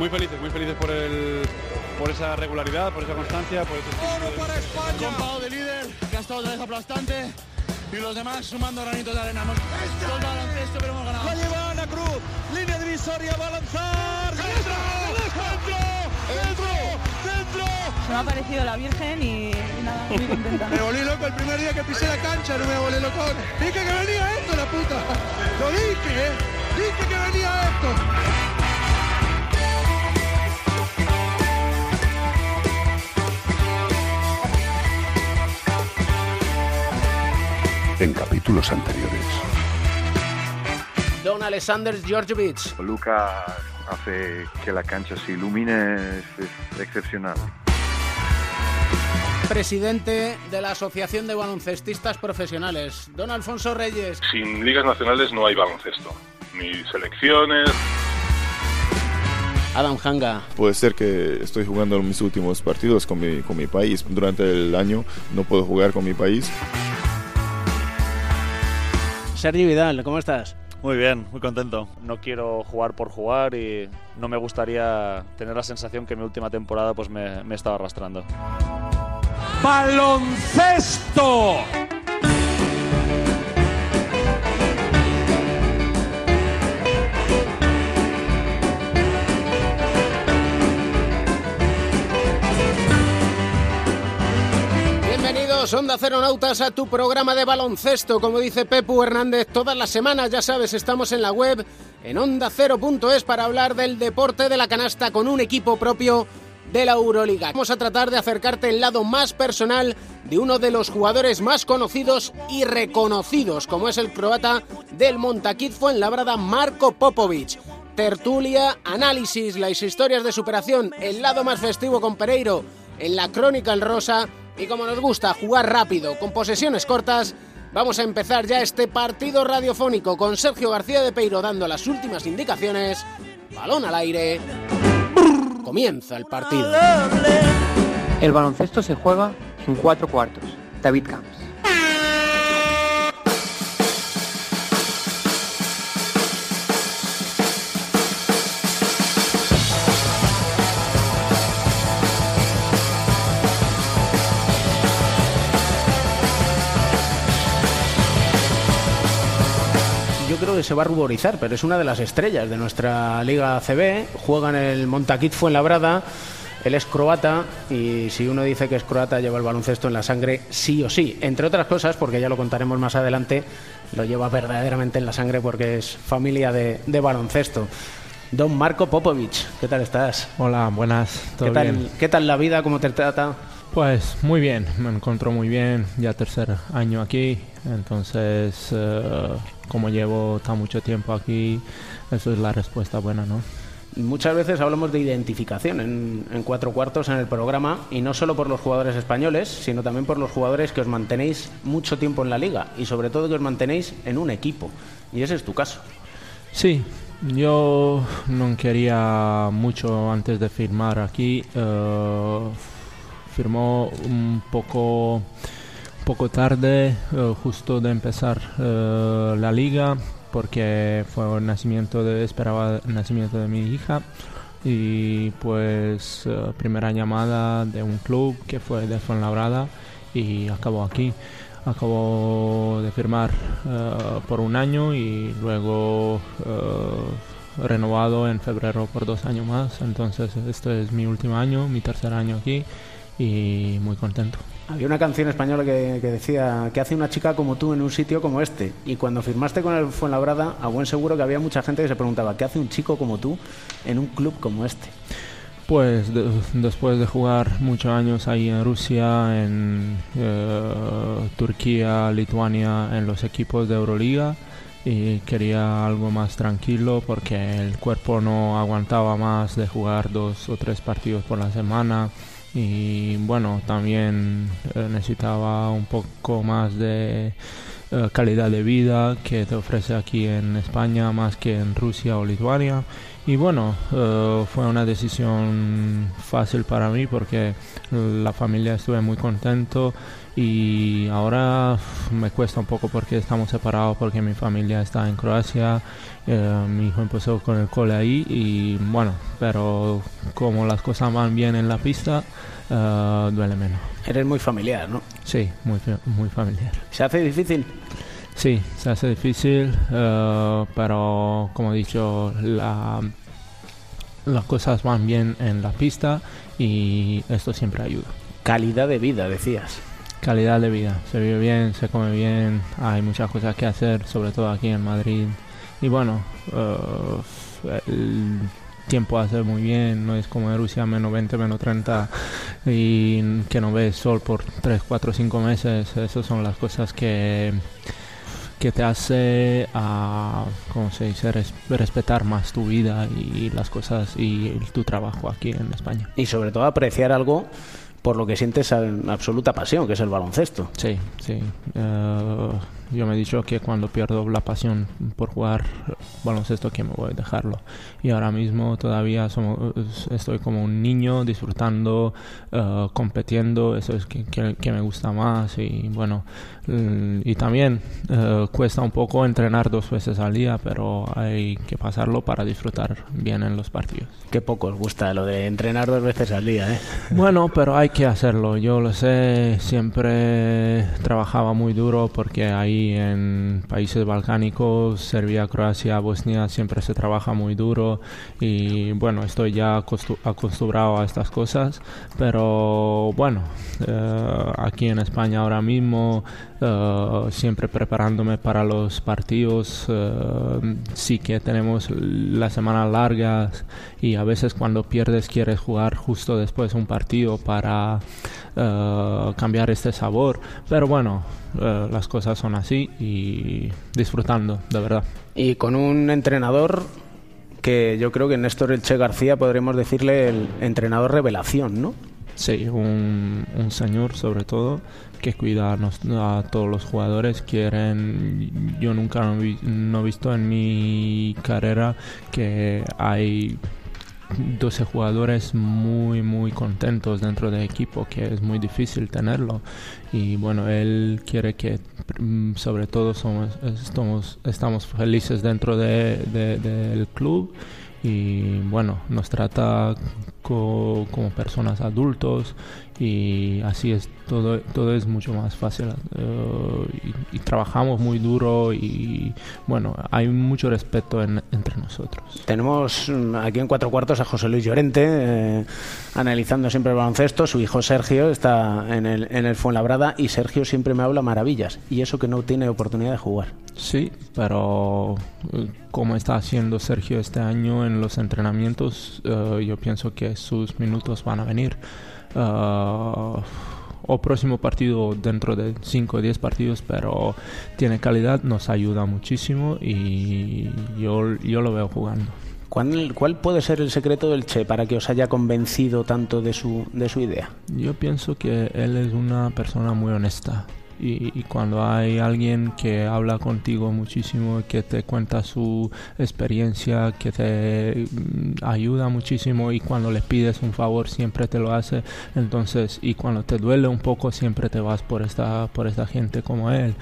muy felices, muy felices por el por esa regularidad, por esa constancia, por ese ¡Oro para España! Compado de líder, que ha estado otra vez aplastante y los demás sumando granitos de arena. Hemos el baloncesto, pero hemos ganado. La lleva Ana Cruz, línea divisoria, va a lanzar. ¡Dentro! ¡Dentro! ¡Dentro! Se me ha parecido la Virgen y, y nada, muy contenta. Me volví loco el primer día que pisé la cancha, no me volví loco. Dije que venía esto, la puta. Lo dije, ¿eh? Dije que venía esto. Capítulos anteriores. Don Alexander Georgievich. Luca hace que la cancha se ilumine, es, es excepcional. Presidente de la Asociación de Baloncestistas Profesionales, don Alfonso Reyes. Sin ligas nacionales no hay baloncesto, ni selecciones. Adam Hanga. Puede ser que estoy jugando mis últimos partidos con mi, con mi país. Durante el año no puedo jugar con mi país. Sergi Vidal, ¿cómo estás? Muy bien, muy contento. No quiero jugar por jugar y no me gustaría tener la sensación que mi última temporada pues me, me estaba arrastrando. ¡Baloncesto! Bienvenidos, Onda Nautas, a tu programa de baloncesto. Como dice Pepu Hernández, todas las semanas, ya sabes, estamos en la web, en ondacero.es, para hablar del deporte de la canasta con un equipo propio de la Euroliga. Vamos a tratar de acercarte el lado más personal de uno de los jugadores más conocidos y reconocidos, como es el croata del Montaquit Fuenlabrada, Marco Popovic. Tertulia, análisis, las historias de superación, el lado más festivo con Pereiro, en la crónica en rosa y como nos gusta jugar rápido, con posesiones cortas, vamos a empezar ya este partido radiofónico con Sergio García de Peiro dando las últimas indicaciones. Balón al aire. Comienza el partido. El baloncesto se juega en cuatro cuartos. David Camps. Que se va a ruborizar, pero es una de las estrellas de nuestra Liga CB. Juega en el Montaquit Fuenlabrada. Él es croata y si uno dice que es croata lleva el baloncesto en la sangre sí o sí. Entre otras cosas, porque ya lo contaremos más adelante, lo lleva verdaderamente en la sangre porque es familia de, de baloncesto. Don Marco Popovic, ¿qué tal estás? Hola, buenas. ¿todo ¿Qué tal, bien? ¿Qué tal la vida? ¿Cómo te trata? Pues muy bien, me encuentro muy bien, ya tercer año aquí, entonces eh, como llevo tan mucho tiempo aquí, eso es la respuesta buena, ¿no? Muchas veces hablamos de identificación en, en cuatro cuartos en el programa y no solo por los jugadores españoles, sino también por los jugadores que os mantenéis mucho tiempo en la liga y sobre todo que os mantenéis en un equipo. Y ese es tu caso. Sí, yo no quería mucho antes de firmar aquí. eh, firmó un poco, poco tarde, eh, justo de empezar eh, la liga, porque fue el nacimiento de, esperaba el nacimiento de mi hija. Y pues eh, primera llamada de un club que fue de Fuenlabrada y acabó aquí. Acabó de firmar por un año y luego renovado en febrero por dos años más. Entonces este es mi último año, mi tercer año aquí y muy contento. Había una canción española que, decía ¿Qué hace una chica como tú en un sitio como este? Y cuando firmaste con el Fuenlabrada, a buen seguro que había mucha gente que se preguntaba ¿Qué hace un chico como tú en un club como este? Pues de- después de jugar muchos años ahí en Rusia, en eh, Turquía, Lituania, en los equipos de Euroliga, y quería algo más tranquilo porque el cuerpo no aguantaba más de jugar dos o tres partidos por la semana y bueno, también eh, necesitaba un poco más de eh, calidad de vida que te ofrece aquí en España más que en Rusia o Lituania y bueno, eh, fue una decisión fácil para mí porque la familia estuve muy contento y ahora me cuesta un poco porque estamos separados porque mi familia está en Croacia, eh, mi hijo empezó con el cole ahí y bueno, pero como las cosas van bien en la pista, eh, duele menos. Eres muy familiar, ¿no? Sí, muy, muy familiar. ¿Se hace difícil? Sí, se hace difícil, eh, pero como he dicho, la, las cosas van bien en la pista y esto siempre ayuda. Calidad de vida, decías. Calidad de vida, se vive bien, se come bien, hay muchas cosas que hacer, sobre todo aquí en Madrid. Y bueno, eh, el tiempo hace muy bien, no es como en Rusia, menos 20, menos 30 y que no ves sol por 3, 4, 5 meses. Esas son las cosas que que te hace, a, ¿cómo se dice?, respetar más tu vida y las cosas y tu trabajo aquí en España. Y sobre todo apreciar algo por lo que sientes absoluta pasión, que es el baloncesto. Sí, sí. Uh, yo me he dicho que cuando pierdo la pasión por jugar baloncesto que me voy a dejarlo. Y ahora mismo todavía somos, estoy como un niño disfrutando, uh, competiendo, eso es que, que, me gusta más. Y bueno, y también uh, cuesta un poco entrenar dos veces al día, pero hay que pasarlo para disfrutar bien en los partidos. Qué poco os gusta lo de entrenar dos veces al día, ¿eh? Bueno, pero hay que hacerlo. Yo lo sé, siempre trabajaba muy duro porque ahí en países balcánicos, Serbia, Croacia, Bosnia, siempre se trabaja muy duro y bueno, estoy ya acostumbrado a estas cosas, pero bueno, eh, aquí en España ahora mismo, eh, siempre preparándome para los partidos, eh, sí que tenemos las semanas largas y a veces cuando pierdes quieres jugar justo después un partido para cambiar este sabor, pero bueno, las cosas son así y disfrutando, de verdad. Y con un entrenador que yo creo que Néstor Elche García podremos decirle el entrenador revelación, ¿no? Sí, un, señor sobre todo que cuida a, todos los jugadores. Quieren, yo nunca no he visto en mi carrera que hay 12 jugadores muy muy contentos dentro del equipo que es muy difícil tenerlo y bueno él quiere que mm, sobre todo somos estamos, estamos felices dentro del de, club y bueno nos trata como personas adultos y así es todo todo es mucho más fácil eh, y, trabajamos muy duro y bueno hay mucho respeto entre nosotros. Tenemos mm, aquí en cuatro cuartos a José Luis Llorente eh, analizando siempre el baloncesto. Su hijo Sergio está en el, en el Fuenlabrada y Sergio siempre me habla maravillas. Y eso que no tiene oportunidad de jugar. Sí pero eh, como está haciendo Sergio este año en los entrenamientos yo pienso que sus minutos van a venir uh, o próximo partido dentro de 5 o 10 partidos, pero tiene calidad, nos ayuda muchísimo y yo, yo lo veo jugando. ¿Cuál, ¿Cuál, puede ser el secreto del Che para que os haya convencido tanto de su, de su idea? Yo pienso que él es una persona muy honesta y, cuando hay alguien que habla contigo muchísimo, que te cuenta su experiencia, que te mm, ayuda muchísimo y cuando le pides un favor siempre te lo hace, entonces y cuando te duele un poco siempre te vas por esta por esta gente como él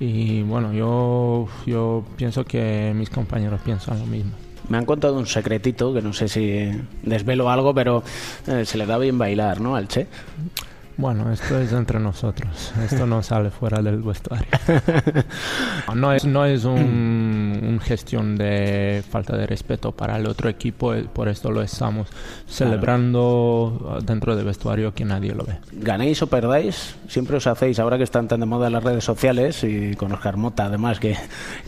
y bueno yo yo pienso que mis compañeros piensan lo mismo. Me han contado un secretito que no sé si desvelo algo, pero eh, se le da bien bailar, ¿no? Al Che. Bueno, esto es entre nosotros. Esto no sale fuera del vestuario. No es, no es un, gestión de falta de respeto para el otro equipo, eh, por esto lo estamos celebrando dentro del vestuario que nadie lo ve. Ganéis o perdáis, siempre os hacéis, ahora que están tan de moda las redes sociales y con Oscar Mota además, que,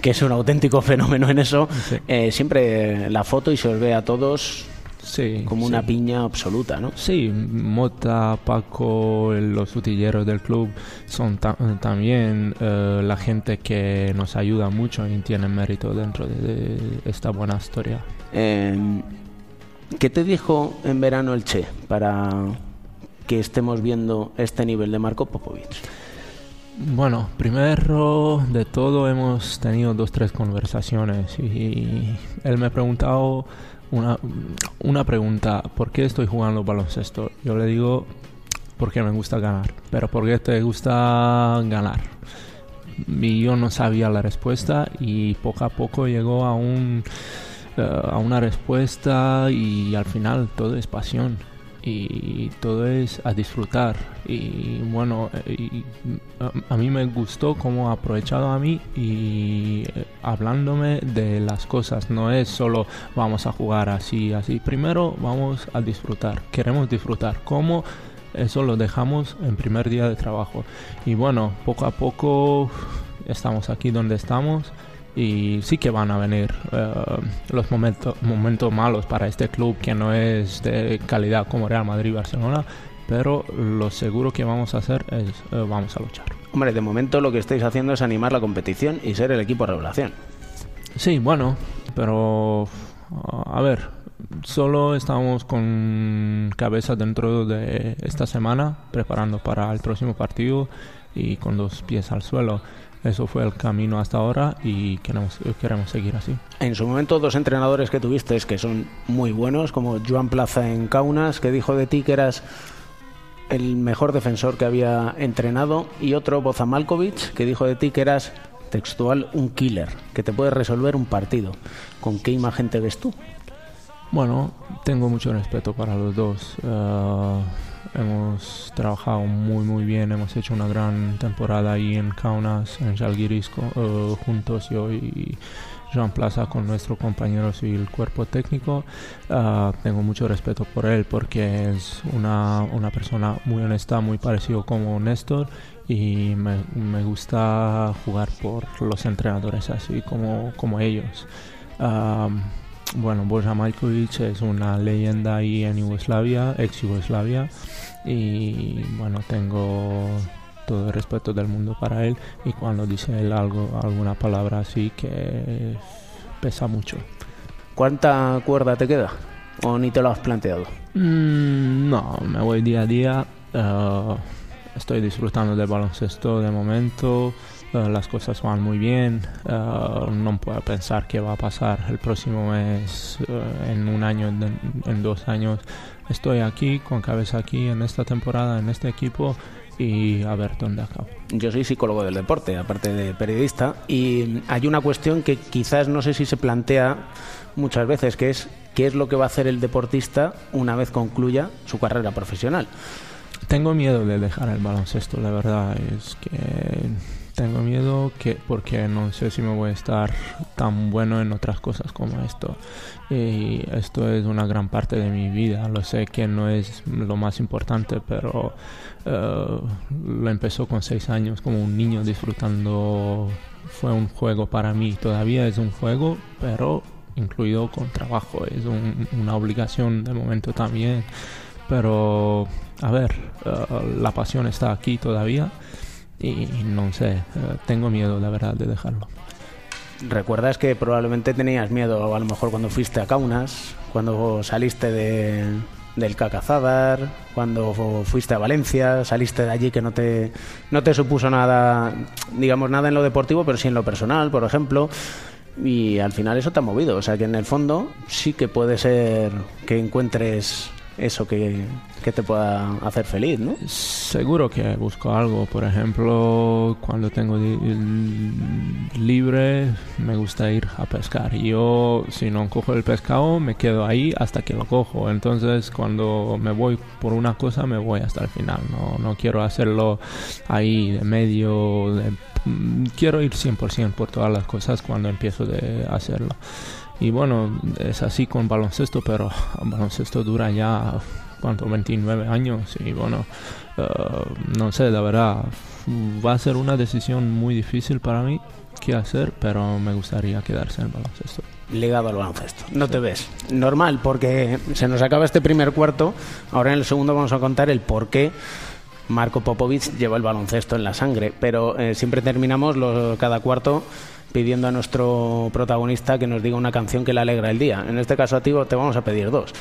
que es un auténtico fenómeno en eso, eh, siempre la foto y se os ve a todos Sí, como una piña absoluta, ¿no? Sí, Mota, Paco, los utilleros del club son también eh, la gente que nos ayuda mucho y tiene mérito dentro de, esta buena historia. Em, ¿Qué te dijo en verano el Che para que estemos viendo este nivel de Marco Popovich? Bueno, primero de todo hemos tenido dos, tres conversaciones y él me ha preguntado una, una pregunta, ¿por qué estoy jugando baloncesto? Yo le digo, porque me gusta ganar, pero ¿por qué te gusta ganar? Y yo no sabía la respuesta y poco a poco llegó a, un, eh, a una respuesta y al final todo es pasión y todo es a disfrutar. Y bueno eh, a, mí me gustó cómo ha aprovechado a mí y eh, hablándome de las cosas. No es solo vamos a jugar así así. Primero vamos a disfrutar. Queremos disfrutar. Cómo eso lo dejamos en primer día de trabajo. Y bueno poco a poco estamos aquí donde estamos y sí que van a venir eh, los momentos, momentos malos para este club que no es de calidad como Real Madrid y Barcelona, pero lo seguro que vamos a hacer es eh, vamos a luchar. Hombre, de momento lo que estáis haciendo es animar la competición y ser el equipo de revelación. Sí, bueno, pero a ver, solo estamos con cabeza dentro de esta semana preparando para el próximo partido y con dos pies al suelo. Eso fue el camino hasta ahora y queremos, queremos seguir así. En su momento, dos entrenadores que tuviste que son muy buenos, como Joan Plaza en Kaunas, que dijo de ti que eras el mejor defensor que había entrenado, y otro, Boza Malkovich, que dijo de ti que eras textual un killer, que te puede resolver un partido. ¿Con qué imagen te ves tú? Bueno, tengo mucho respeto para los dos. Uh, hemos trabajado muy muy bien, hemos hecho una gran temporada ahí en Kaunas, en Žalgiris uh, juntos yo y Jean Plaza con nuestros compañeros y el cuerpo técnico. Uh, tengo mucho respeto por él porque es una, una persona muy honesta, muy parecido como Néstor y me, me, gusta jugar por los entrenadores así como, como ellos. Uh, bueno, Boja Majkovic es una leyenda ahí en Yugoslavia, ex Yugoslavia, y bueno, tengo todo el respeto del mundo para él y cuando dice él algo, alguna palabra así que pesa mucho. ¿Cuánta cuerda te queda? ¿O ni te lo has planteado? Mm, no, me voy día a día. Eh, estoy disfrutando del baloncesto de momento. Eh, las cosas van muy bien. Eh, no puedo pensar qué va a pasar el próximo mes, eh, en un año, en, dos años. Estoy aquí, con cabeza aquí, en esta temporada, en este equipo y a ver dónde acabo. Yo soy psicólogo del deporte, aparte de periodista, y hay una cuestión que quizás no sé si se plantea muchas veces, que es qué es lo que va a hacer el deportista una vez concluya su carrera profesional. Tengo miedo de dejar el baloncesto, la verdad es que tengo miedo que porque no sé si me voy a estar tan bueno en otras cosas como esto. Y esto es una gran parte de mi vida. Lo sé que no es lo más importante, pero uh, lo empezó con seis años como un niño disfrutando. Fue un juego para mí. Todavía es un juego, pero incluido con trabajo. Es una obligación de momento también. Pero, a ver, uh, la pasión está aquí todavía y no sé, eh, tengo miedo, la verdad, de dejarlo. ¿Recuerdas que probablemente tenías miedo a lo mejor cuando fuiste a Kaunas, cuando saliste de, del Cacazadar, cuando fuiste a Valencia, saliste de allí que no te, no te supuso nada, digamos, nada en lo deportivo, pero sí en lo personal, por ejemplo? Y al final eso te ha movido, o sea que en el fondo sí que puede ser que encuentres eso que, te pueda hacer feliz, ¿no? Seguro que busco algo. Por ejemplo, cuando tengo libre, me gusta ir a pescar. Yo, si no cojo el pescado, me quedo ahí hasta que lo cojo. Entonces, cuando me voy por una cosa, me voy hasta el final. No, no quiero hacerlo ahí de medio. Mm, quiero ir 100% por todas las cosas cuando empiezo de hacerlo. Y bueno, es así con baloncesto, pero baloncesto dura ya, ¿cuánto? 29 años. Y bueno, eh, no sé, la verdad, va a ser una decisión muy difícil para mí qué hacer, pero me gustaría quedarse en baloncesto. Ligado al baloncesto. No te ves. Normal, porque se nos acaba este primer cuarto. Ahora en el segundo vamos a contar el por qué Marco Popovic lleva el baloncesto en la sangre. Pero eh, siempre terminamos cada cuarto pidiendo a nuestro protagonista que nos diga una canción que le alegra el día. En este caso a ti te vamos a pedir dos.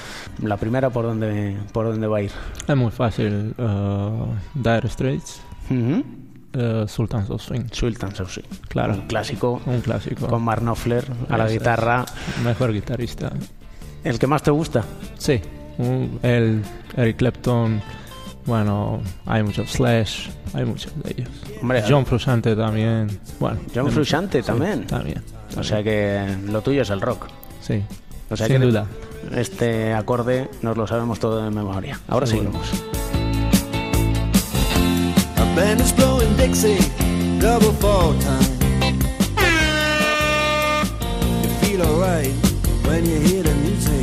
La primera, ¿por dónde, por dónde va a ir? Es muy fácil. Uh, Dire Straits. eh, Sultans of Swing. Sultans of Swing. Claro. Un clásico. Un clásico. Con Mark Knopfler a la es. guitarra. Mejor guitarrista. ¿El que más te gusta? Sí. Un- el Eric Clapton. Bueno, hay muchos Slash, hay muchos de ellos. Hombre, John Frusciante también. Bueno, John muchos. Sí, también. también. O sea que lo tuyo es el rock. Sí. O sea Sin que duda. Este acorde nos lo sabemos todo de memoria. Ahora Seguro. seguimos. A band is blowing Dixie, double fall time. You feel alright when you hear the music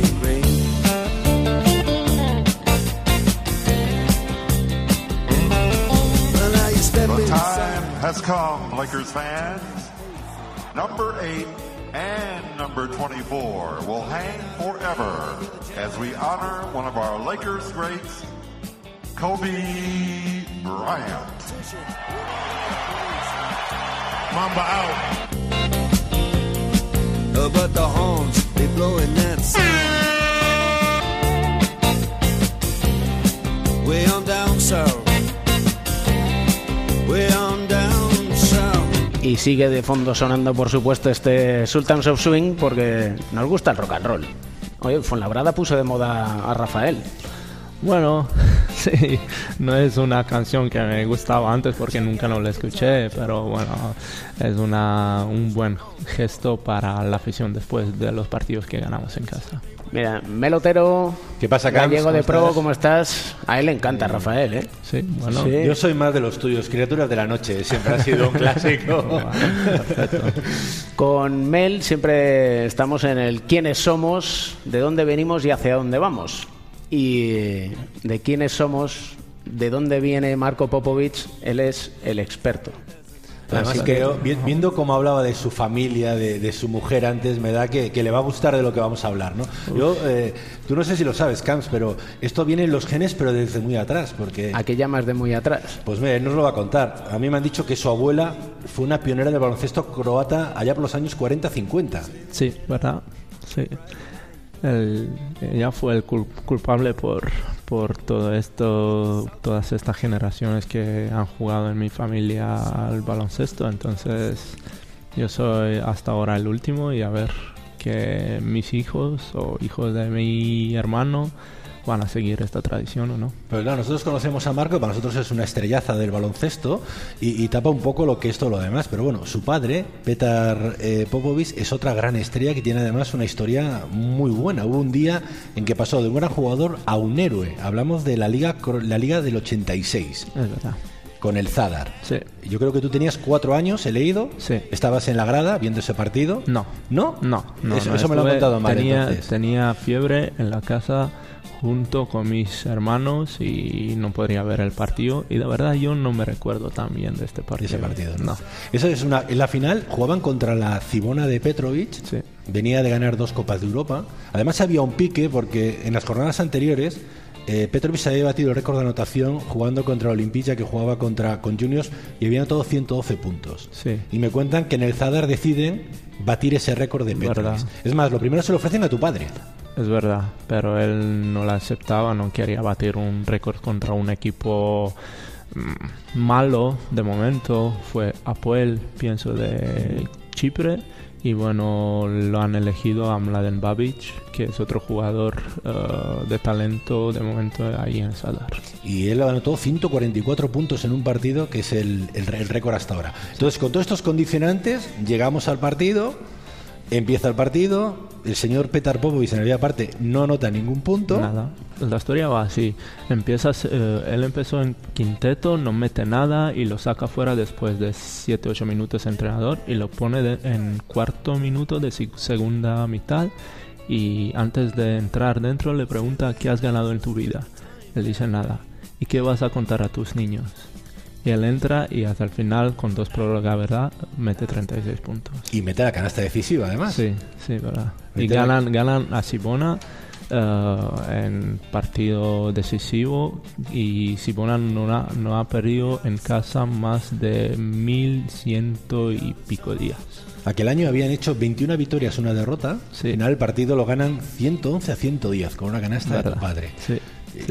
has come, Lakers fans. Number 8 and number 24 will hang forever as we honor one of our Lakers greats, Kobe Bryant. Mamba out. But the horns, they blowing that sound. Way on down south. Way on down south. Y sigue de fondo sonando, por supuesto, este Sultans of Swing porque nos gusta el rock and roll. Oye, Fuenlabrada puso de moda a Rafael. Bueno, sí, no es una canción que me gustaba antes porque nunca no la escuché, pero bueno, es una, un buen gesto para la afición después de los partidos que ganamos en casa. Mira, Melotero, ¿Qué pasa, gallego de ¿Cómo pro, estás? ¿cómo estás? A él le encanta Rafael, ¿eh? Sí, bueno. Sí. Yo soy más de los tuyos, criaturas de la noche, siempre ha sido un clásico. Con Mel siempre estamos en el quiénes somos, de dónde venimos y hacia dónde vamos. Y de quiénes somos, de dónde viene Marco Popovich, él es el experto. Además, Así que viendo cómo hablaba de su familia, de, de su mujer antes, me da que, que le va a gustar de lo que vamos a hablar, ¿no? Yo, eh, tú no sé si lo sabes, Camps, pero esto viene en los genes, pero desde muy atrás, porque... ¿A qué llamas de muy atrás? Pues mira, él nos lo va a contar. A mí me han dicho que su abuela fue una pionera del baloncesto croata allá por los años 40-50. Sí, ¿verdad? Sí. El- ella fue el cul- culpable por, por todo esto, todas estas generaciones que han jugado en mi familia al baloncesto. Entonces, yo soy hasta ahora el último y a ver que mis hijos o hijos de mi hermano van a seguir esta tradición o no. Pues claro, nosotros conocemos a Marco, para nosotros es una estrellaza del baloncesto y, y tapa un poco lo que es todo lo demás. Pero bueno, su padre, Petar eh, Popovic, es otra gran estrella que tiene además una historia muy buena. Hubo un día en que pasó de un gran jugador a un héroe. Hablamos de la liga, la liga del 86. Es verdad. Con el Zadar. Sí. Yo creo que tú tenías cuatro años, he leído. Sí. ¿Estabas en la grada viendo ese partido? No. ¿No? No, no. Eso, no, eso me lo han contado mal. Tenía, entonces. tenía fiebre en la casa junto con mis hermanos y no podría ver el partido. Y de verdad yo no me recuerdo tan bien de este partido. ese partido. No. Eso es una. En la final jugaban contra la Cibona de Petrovic. Venía de ganar dos Copas de Europa. Además había un pique porque en las jornadas anteriores eh, Petrovic había batido el récord de anotación jugando contra Olimpija que jugaba contra con Juniors y había anotado 112 puntos. Sí. Y me cuentan que en el Zadar deciden batir ese récord de Petrovic. Es más, lo primero se lo ofrecen a tu padre. Es verdad, pero él no la aceptaba, no quería batir un récord contra un equipo mm, malo de momento. Fue Apoel, pienso, de Chipre. Y bueno, lo han elegido a Mladen Babic, que es otro jugador eh, de talento de momento ahí en Sadar. Y él anotó 144 puntos en un partido, que es el- el récord hasta ahora. Entonces, con todos estos condicionantes, llegamos al partido, empieza el partido, el señor Petar Popovic en la primera parte no anota ningún punto. Nada. La historia va así. Empiezas, eh, él empezó en quinteto, no mete nada y lo saca fuera después de 7-8 minutos entrenador y lo pone de- en cuarto minuto de segunda mitad y antes de entrar dentro le pregunta qué has ganado en tu vida. Él dice nada. ¿Y qué vas a contar a tus niños? Y él entra y hasta el final, con dos prórrogas, ¿verdad? Mete 36 puntos. Y mete la canasta decisiva, además. Sí, sí, verdad. Y la- ganan, ganan a Sibona eh, en partido decisivo y Sibona no ha, no ha perdido en casa más de 1100 y pico días. Aquel año habían hecho 21 victorias, una derrota. Al final el partido lo ganan 111 a 110 con una canasta de tu padre. Sí.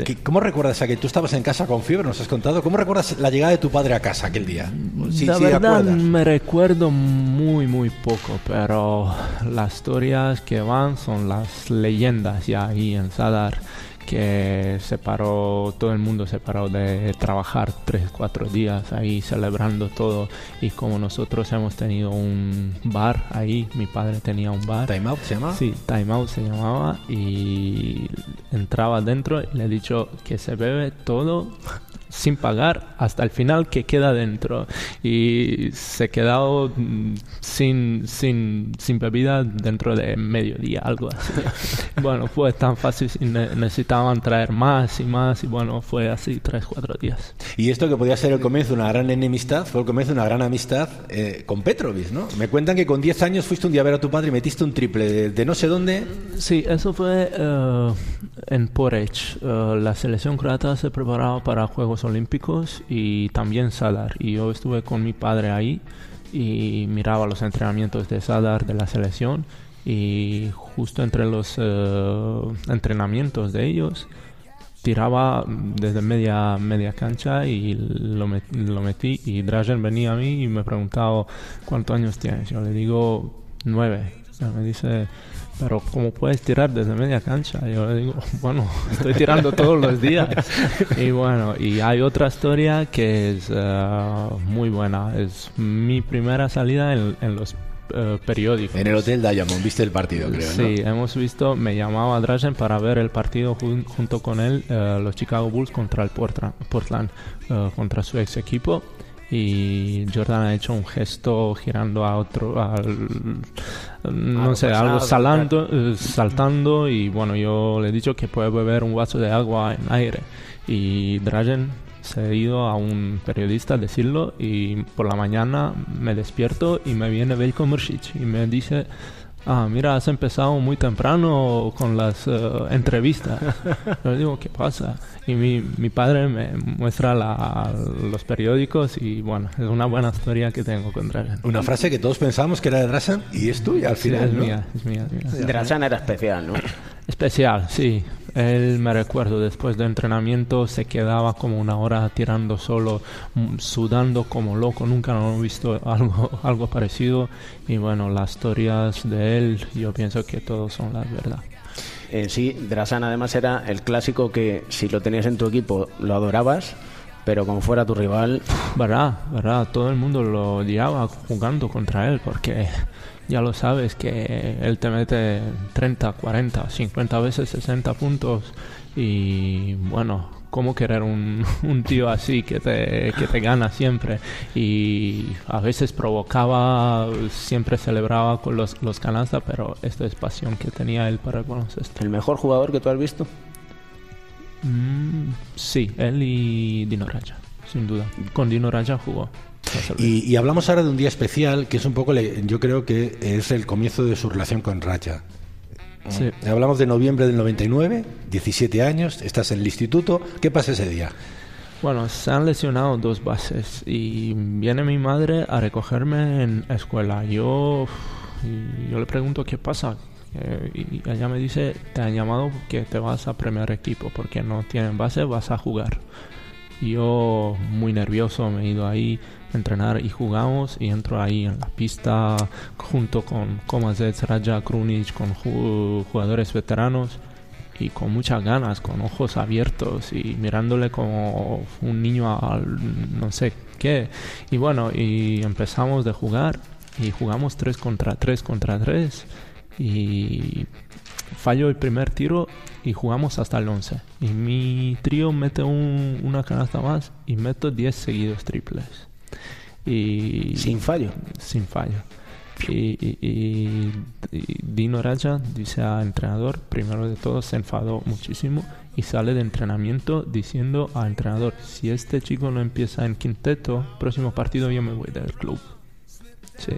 ¿Qué- ¿Cómo recuerdas a que tú estabas en casa con fiebre, nos has contado? ¿Cómo recuerdas la llegada de tu padre a casa aquel día? Sí, la sí, verdad acuerdas. me recuerdo muy muy poco, pero las historias que van son las leyendas ya ahí en Sadar que se paró, todo el mundo se paró de trabajar tres, cuatro días ahí celebrando todo y como nosotros hemos tenido un bar ahí, mi padre tenía un bar. ¿Time Out se llama? Sí, Time Out se llamaba y entraba dentro y le he dicho que se bebe todo sin pagar hasta el final que queda dentro y se quedado mm, sin, sin, sin bebida dentro de mediodía, algo así. bueno, fue tan fácil necesitaban traer más y más y bueno, fue así tres, cuatro días. Y esto que podía ser el comienzo de una gran enemistad, fue el comienzo de una gran amistad eh, con Petrovic, ¿no? Me cuentan que con 10 años fuiste un día a ver a tu padre y metiste un triple de, de no sé dónde. Sí, eso fue eh, en Porech. Eh, la selección croata se preparaba para Juegos Olímpicos y también Sadar. Y yo estuve con mi padre ahí y miraba los entrenamientos de Sadar de la selección. Y justo entre los eh, entrenamientos de ellos, tiraba desde media media cancha y lo, met- lo metí y Dražen venía a mí y me preguntaba cuántos años tienes yo le digo nueve me dice pero cómo puedes tirar desde media cancha yo le digo bueno estoy tirando todos los días y bueno y hay otra historia que es eh, muy buena es mi primera salida en, en los eh, periódicos En el Hotel Diamond, viste el partido, creo, ¿no? Sí, hemos visto, me llamaba Drazen para ver el partido jun- junto con él, eh, los Chicago Bulls contra el Portland, eh, contra su ex equipo. Y Jordan ha hecho un gesto girando a otro, al, no Algo sé, pasado, algo salando, eh, saltando. Y bueno, yo le he dicho que puede beber un vaso de agua en aire. Y Drazen se ha ido a un periodista a decirlo. Y por la mañana me despierto y me viene Mršić y me dice. Ah, mira, has empezado muy temprano con las eh, entrevistas. Yo le digo, ¿qué pasa? Y mi, mi padre me muestra la- los periódicos y bueno, es una buena historia que tengo con Dragan. Una frase que todos pensábamos que era de Drasan y es tuya al Sí, final, es ¿no? mía, es mía, es mía. Drasan era especial, ¿no? Especial, sí. Él me recuerdo, después de entrenamiento se quedaba como una hora tirando solo, mm, sudando como loco. Nunca lo he visto algo, algo parecido. Y bueno, las historias de él, yo pienso que todos son las verdad. En sí, Drasan además era el clásico que si lo tenías en tu equipo lo adorabas, pero como fuera tu rival, Verdad, verdad, todo el mundo lo odiaba jugando contra él porque ya lo sabes que él te mete 30, 40, 50 veces 60 puntos y bueno, ¿cómo querer un, un tío así que te, que te gana siempre? Y a veces provocaba, siempre celebraba con los, los canastas, pero esto es pasión que tenía él para el baloncesto. el mejor jugador que tú has visto. Mm, sí, él y Dino Raja, sin duda. Con Dino Raja jugó. Y, y hablamos ahora de un día especial que es un poco, le- yo creo que es el comienzo de su relación con Racha. Sí. Hablamos de noviembre del 99, 17 años, estás en el instituto. ¿Qué pasa ese día? Bueno, se han lesionado dos bases y viene mi madre a recogerme en escuela. Yo, yo le pregunto qué pasa Eh, y ella me dice, te han llamado que te vas a primer equipo porque no tienen base, vas a jugar. Y yo muy nervioso me he ido ahí a entrenar y jugamos y entro ahí en la pista junto con Komazet, Raja, Krunic, con ju- jugadores veteranos y con muchas ganas, con ojos abiertos y mirándole como un niño al no sé qué. Y bueno, y empezamos de jugar y jugamos 3 contra 3 contra 3 y fallo el primer tiro y jugamos hasta el 11. Y mi trío mete un- una canasta más y meto 10 seguidos triples. Y Sin fallo. Sin fallo. Y, y- Dino Raja dice al entrenador, primero de todo se enfadó muchísimo y sale de entrenamiento diciendo al entrenador, si este chico no empieza en quinteto, próximo partido yo me voy del club. Sí,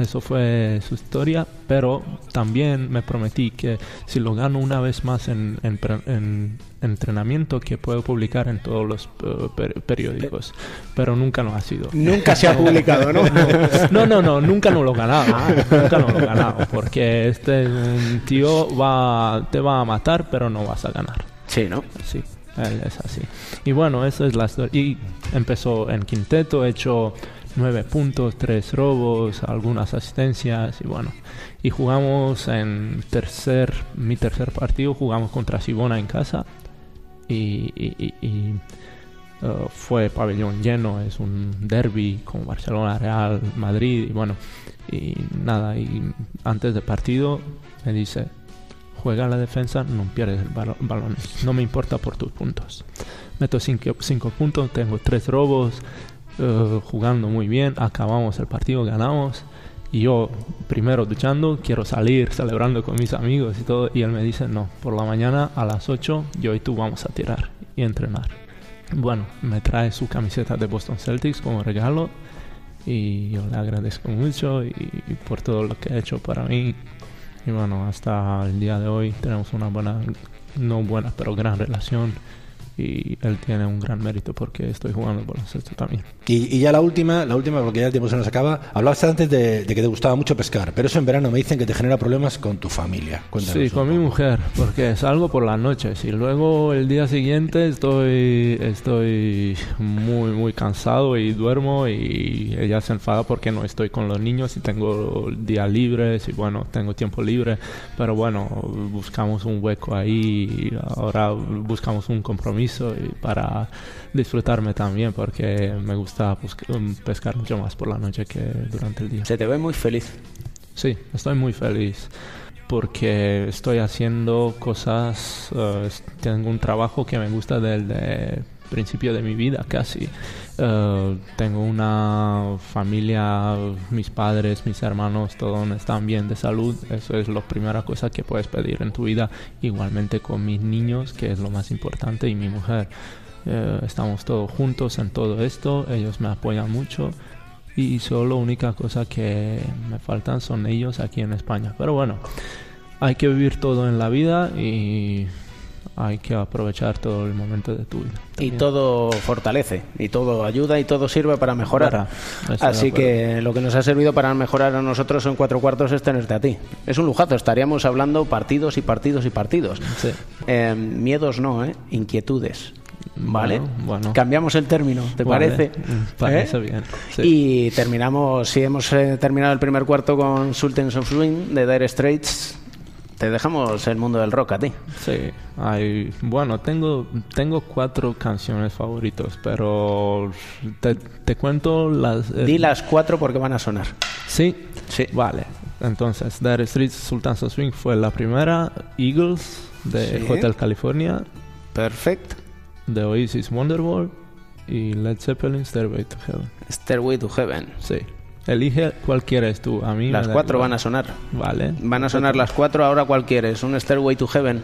eso fue su historia, pero también me prometí que si lo gano una vez más en, en en entrenamiento, que puedo publicar en todos los eh, per- periódicos, pero nunca no ha sido. Nunca se ha publicado, ¿no? No, no, no, nunca no lo he ganado, nunca no lo he ganado, porque este un tío va, te va a matar, pero no vas a ganar. Sí, ¿no? Sí. él es así. Y bueno, eso es la historia. Y empezó en quinteto, hecho nueve puntos, tres robos, algunas asistencias y bueno. Y jugamos en tercer, mi tercer partido, jugamos contra Sibona en casa y, uh, fue pabellón lleno, es un derby con Barcelona, Real, Madrid y bueno. Y nada, y antes del partido me dice, juega la defensa, no pierdes el balón. No me importa por tus puntos. Meto cinco, cinco puntos, tengo tres robos, eh, jugando muy bien, acabamos el partido, ganamos. Y yo, primero duchando, quiero salir, celebrando con mis amigos y todo. Y él me dice, no, por la mañana a las 8 yo y tú vamos a tirar y entrenar. Bueno, me trae su camiseta de Boston Celtics como regalo y yo le agradezco mucho y, por todo lo que ha hecho para mí. Y bueno, hasta el día de hoy tenemos una buena, no buena, pero gran relación. Y él tiene un gran mérito porque estoy jugando baloncesto también. Y, y ya la última, la última, porque ya el tiempo se nos acaba. Hablabas antes de, de que te gustaba mucho pescar, pero eso en verano me dicen que te genera problemas con tu familia. Cuéntanos. Sí, con mi mujer, porque salgo por las noches y luego el día siguiente estoy, estoy muy, muy cansado y duermo y ella se enfada porque no estoy con los niños y tengo días libres y bueno, tengo tiempo libre, pero bueno, buscamos un hueco ahí ahora buscamos un compromiso y para disfrutarme también porque me gusta busca- pescar mucho más por la noche que durante el día. Se te ve muy feliz. Sí, estoy muy feliz porque estoy haciendo cosas, eh, tengo un trabajo que me gusta desde principio de mi vida casi. Eh, tengo una familia, mis padres, mis hermanos, todos están bien de salud. Eso es la primera cosa que puedes pedir en tu vida. Igualmente con mis niños, que es lo más importante, y mi mujer. Eh, estamos todos juntos en todo esto, ellos me apoyan mucho y solo única cosa que me faltan son ellos aquí en España. Pero bueno, hay que vivir todo en la vida y hay que aprovechar todo el momento de tu vida. Y todo fortalece, y todo ayuda, y todo sirve para mejorar. Para, Así que lo que nos ha servido para mejorar a nosotros en cuatro cuartos es tenerte a ti. Es un lujazo, estaríamos hablando partidos y partidos y partidos. Sí. Eh, miedos no, ¿eh? Inquietudes. ¿Vale? Bueno, bueno. Cambiamos el término, ¿te Vale, parece? mm, parece ¿Eh? bien, sí. Y terminamos, si hemos eh, terminado el primer cuarto con Sultans of Swing de Dire Straits, te dejamos el mundo del rock a ti. Sí, hay, bueno, tengo, tengo cuatro canciones favoritos, pero te, te cuento las... eh, Di las cuatro porque van a sonar. ¿Sí? Sí. Vale. Entonces, Dire Straits Sultans of Swing fue la primera. Eagles de Sí. Hotel California. Perfecto. De Oasis Wonderwall. Y Led Zeppelin Stairway to Heaven. Stairway to Heaven. Sí. Elige cuál quieres tú. A mí Las cuatro igual. van a sonar. Vale. Van a sonar las cuatro, ahora cuál quieres. Un Stairway to Heaven.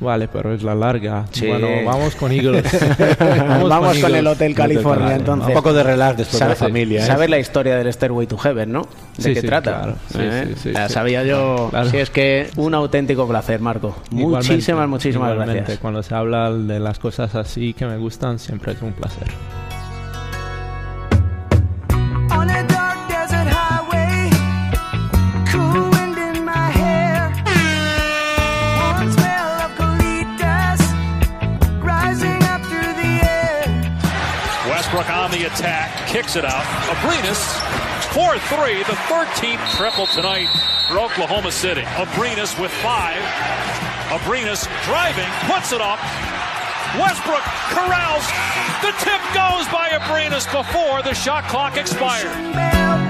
Vale, pero es la larga. Sí. Bueno, vamos con Eagles. Vamos, con, Eagles. el Hotel California, entonces. Un poco de relax después de la familia. ¿eh? ¿Sabes la historia del Stairway to Heaven, no? ¿De Sí, qué sí, trata? claro. Sí, ¿Eh? sí, sí, La sí. sabía yo. Claro. Si es que un auténtico placer, Marco. Igualmente, Muchísimas, muchísimas igualmente. gracias. Cuando se habla de las cosas así que me gustan, siempre es un placer. Kicks it out. Abrinas, 4-3, the 13th triple tonight for Oklahoma City. Abrinas with five. Abrinas driving, puts it up. Westbrook corrals. The tip goes by Abrinas before the shot clock expired.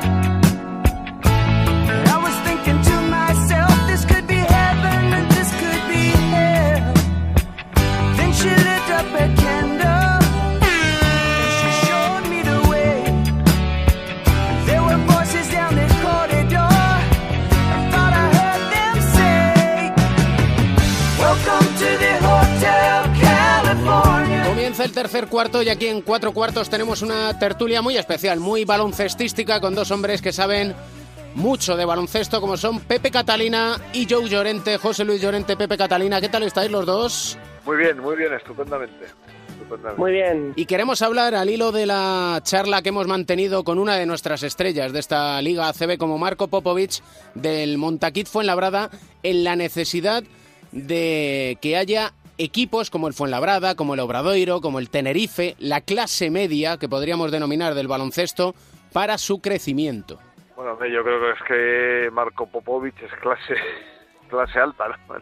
El tercer cuarto y aquí en cuatro cuartos tenemos una tertulia muy especial, muy baloncestística, con dos hombres que saben mucho de baloncesto, como son Pepe Catalina y Joe Llorente, José Luis Llorente, Pepe Catalina. ¿Qué tal estáis los dos? Muy bien, muy bien, estupendamente. estupendamente. Muy bien. Y queremos hablar al hilo de la charla que hemos mantenido con una de nuestras estrellas de esta liga ACB como Marco Popovich del Montaquit Fuenlabrada en la necesidad de que haya equipos como el Fuenlabrada, como el Obradoiro, como el Tenerife, la clase media que podríamos denominar del baloncesto para su crecimiento. Bueno, yo creo que es que Marco Popovic es clase clase alta, ¿no?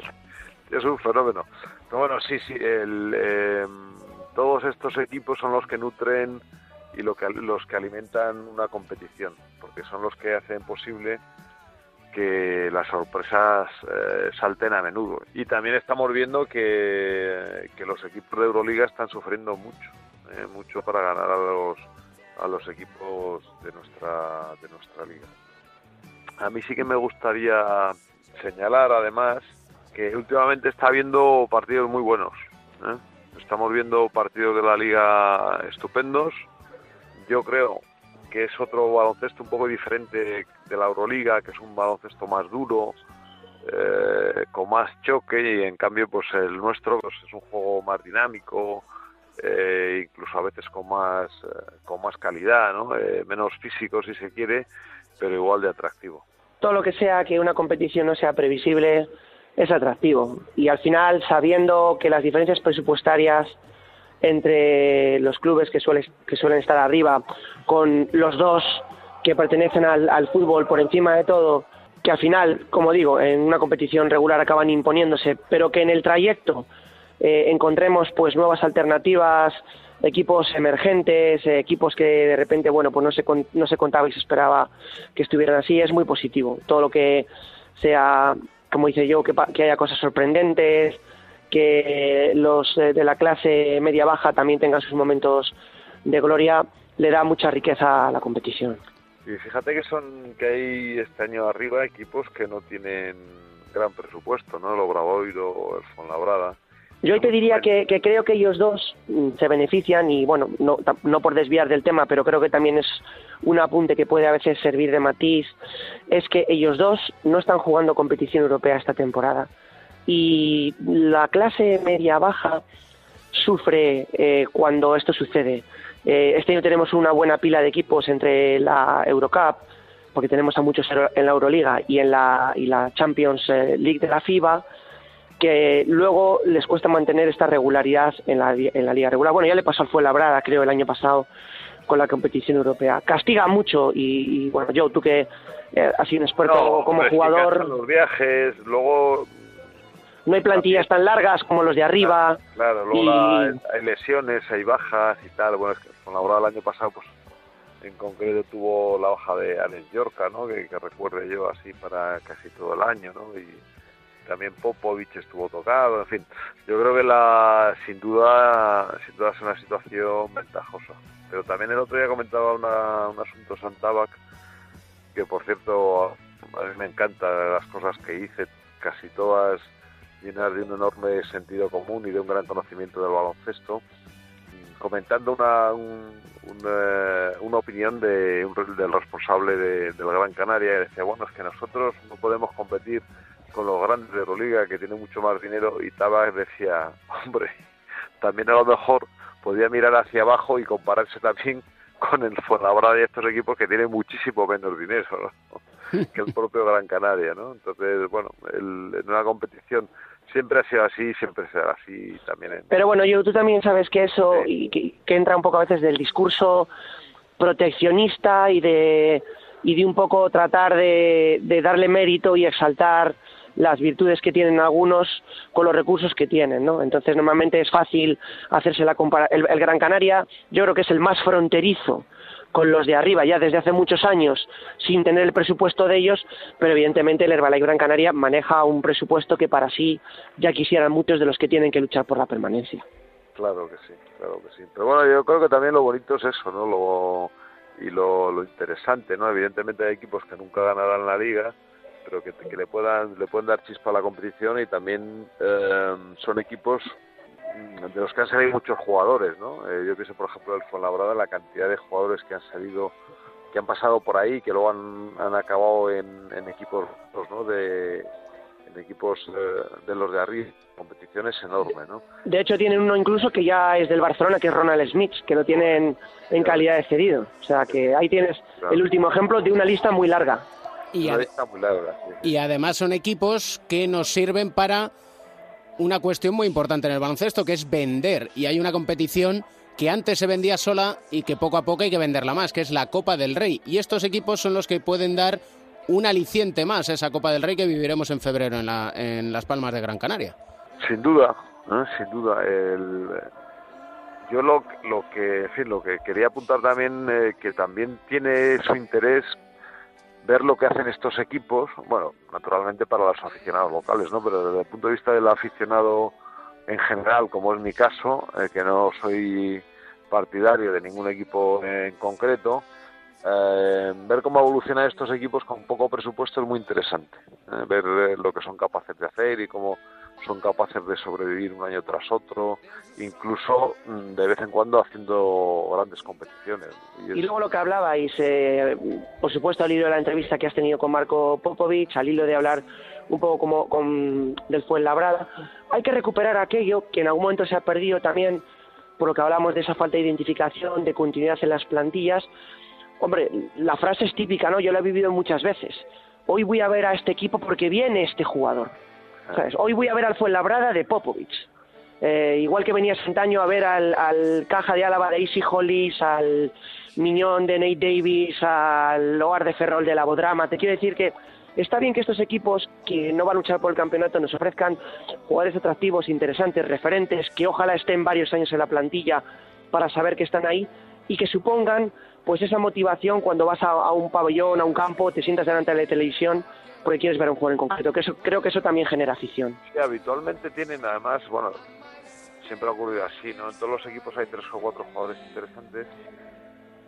es un fenómeno. Pero bueno, sí, sí, eh, todos estos equipos son los que nutren y lo que, los que alimentan una competición, porque son los que hacen posible que las sorpresas eh, salten a menudo. Y también estamos viendo que, que los equipos de Euroliga están sufriendo mucho, eh, mucho para ganar a los, a los equipos de nuestra, de nuestra liga. A mí sí que me gustaría señalar, además, que últimamente está habiendo partidos muy buenos. ¿eh? Estamos viendo partidos de la liga estupendos. Yo creo que es otro baloncesto un poco diferente de la Euroliga, que es un baloncesto más duro, eh, con más choque, y en cambio, pues el nuestro pues, es un juego más dinámico, eh, incluso a veces con más, eh, con más calidad, ¿no? Eh, menos físico si se quiere, pero igual de atractivo. todo lo que sea que una competición no sea previsible es atractivo. Y al final, sabiendo que las diferencias presupuestarias entre los clubes que, suele- que suelen estar arriba, con los dos que pertenecen al, al fútbol por encima de todo, que al final, como digo, en una competición regular acaban imponiéndose, pero que en el trayecto eh, encontremos pues nuevas alternativas, equipos emergentes, eh, equipos que de repente, bueno, pues no se, no se contaba y se esperaba que estuvieran así, es muy positivo. Todo lo que sea, como dice yo, que, que haya cosas sorprendentes, que los eh, de la clase media-baja también tengan sus momentos de gloria, le da mucha riqueza a la competición. Y fíjate que son que hay este año arriba equipos que no tienen gran presupuesto, ¿no? El Obradoiro, el Fonlabrada. Yo te diría que, que creo que ellos dos mm, se benefician y bueno, no, no por desviar del tema, pero creo que también es un apunte que puede a veces servir de matiz, es que ellos dos no están jugando competición europea esta temporada y la clase media-baja sufre eh, cuando esto sucede. Eh, este año tenemos una buena pila de equipos entre la Eurocup, porque tenemos a muchos en la Euroliga y en la, y la Champions eh, League de la FIBA, que luego les cuesta mantener esta regularidad en la, en la liga regular. Bueno, ya le pasó al Fuenlabrada, creo, el año pasado con la competición europea. Castiga mucho y, y, bueno, yo, tú que eh, has sido un experto No, como hombre, jugador, los viajes, luego no hay plantillas tan largas como los de arriba. Claro, luego Y- la- hay lesiones, hay bajas y tal. Bueno, es que con la del año pasado, pues en concreto tuvo la baja de Alex Yorca, ¿no? Que, que recuerde yo así para casi todo el año, ¿no? Y también Popovich estuvo tocado, en fin. Yo creo que la, sin duda, sin duda es una situación ventajosa. Pero también el otro día comentaba una, un asunto Santabac, que por cierto a mí me encanta las cosas que hice, casi todas llenas de un enorme sentido común y de un gran conocimiento del baloncesto, comentando una, un- un, eh, una opinión de, un del responsable de, del Gran Canaria, que decía, bueno, es que nosotros no podemos competir con los grandes de Euroliga que tienen mucho más dinero y Tabak decía, hombre, también a lo mejor podía mirar hacia abajo y compararse también con el Fuenlabrada y estos equipos que tienen muchísimo menos dinero que el propio Gran Canaria, ¿no? Entonces, bueno, el- en una competición siempre ha sido así, siempre será así también en, Pero bueno, yo tú también sabes que eso y que, que entra un poco a veces del discurso proteccionista y de y de un poco tratar de, de darle mérito y exaltar las virtudes que tienen algunos con los recursos que tienen, ¿no? Entonces normalmente es fácil hacerse la compara el, el Gran Canaria, yo creo que es el más fronterizo con los de arriba ya desde hace muchos años sin tener el presupuesto de ellos, pero evidentemente el Herbalife Gran Canaria maneja un presupuesto que para sí ya quisieran muchos de los que tienen que luchar por la permanencia. Claro que sí, claro que sí. Pero bueno, yo creo que también lo bonito es eso, ¿no? Lo, y lo, lo interesante, ¿no? Evidentemente hay equipos que nunca ganarán la liga, pero que, que le puedan le pueden dar chispa a la competición y también eh, son equipos de los que han salido muchos jugadores, ¿no? Eh, yo pienso, por ejemplo, el Fuenlabrada, la cantidad de jugadores que han salido, que han pasado por ahí, que luego han, han acabado en, en equipos, ¿no? De, en equipos eh, de los de arriba, competiciones enormes, ¿no? De hecho, tienen uno incluso que ya es del Barcelona, que es Ronald Smith, que lo tienen en calidad de cedido. O sea, que ahí tienes el último ejemplo de una lista muy larga. Y Una ade- lista muy larga, sí. Y además son equipos que nos sirven para una cuestión muy importante en el baloncesto, que es vender. Y hay una competición que antes se vendía sola y que poco a poco hay que venderla más, que es la Copa del Rey. Y estos equipos son los que pueden dar un aliciente más a esa Copa del Rey que viviremos en febrero en, la- en Las Palmas de Gran Canaria. Sin duda, sin duda. El, yo lo, lo que, en lo que quería apuntar también, eh, que también tiene su interés ver lo que hacen estos equipos, bueno, naturalmente para los aficionados locales, ¿no? Pero desde el punto de vista del aficionado en general, como es mi caso, eh, que no soy partidario de ningún equipo en concreto, eh, ver cómo evolucionan estos equipos con poco presupuesto es muy interesante. eh, ver eh, lo que son capaces de hacer y cómo son capaces de sobrevivir un año tras otro, incluso mm, de vez en cuando haciendo grandes competiciones. Y luego lo que hablabais, eh, por supuesto al hilo de la entrevista que has tenido con Marco Popovich, al hilo de hablar un poco como con del Fuenlabrada, hay que recuperar aquello que en algún momento se ha perdido también por lo que hablamos de esa falta de identificación, de continuidad en las plantillas. Hombre, la frase es típica, ¿no? Yo la he vivido muchas veces. Hoy voy a ver a este equipo porque viene este jugador. ¿Sabes? Hoy voy a ver al Fuenlabrada de Popovich. Eh, igual que venías antaño a ver al, al Caja de Álava de Easy Hollis, al Miñón de Nate Davis, al Loar de Ferrol de la Bodrama. Te quiero decir que está bien que estos equipos que no van a luchar por el campeonato nos ofrezcan jugadores atractivos, interesantes, referentes, que ojalá estén varios años en la plantilla para saber que están ahí y que supongan pues esa motivación cuando vas a, a un pabellón, a un campo, te sientas delante de la televisión porque quieres ver a un jugador en concreto. Que eso, creo que eso también genera afición. Sí, habitualmente tienen además, bueno, siempre ha ocurrido así, ¿no? En todos los equipos hay tres o cuatro jugadores interesantes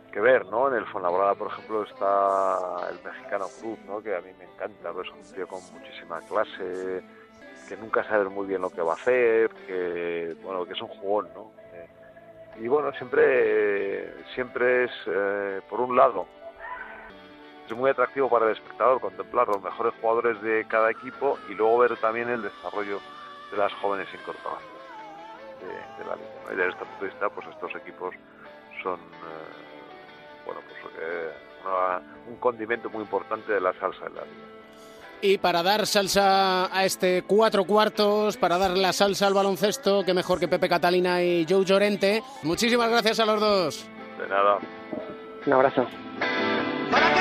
que ver, ¿no? En el Fuenlabrada, por ejemplo, está el mexicano Cruz, ¿no? Que a mí me encanta, pues, es un tío con muchísima clase, que nunca sabe muy bien lo que va a hacer, que, bueno, que es un jugón, ¿no? Eh, y bueno, siempre, siempre es, eh, por un lado, es muy atractivo para el espectador contemplar los mejores jugadores de cada equipo y luego ver también el desarrollo de las jóvenes incorporaciones de, de la liga. ¿no? Y desde este punto de vista, pues estos equipos son eh, bueno, pues, eh, una- un condimento muy importante de la salsa de la liga. Y para dar salsa a este cuatro cuartos, para dar la salsa al baloncesto, que mejor que Pepe Catalina y Joe Llorente. Muchísimas gracias a los dos. De nada. Un abrazo.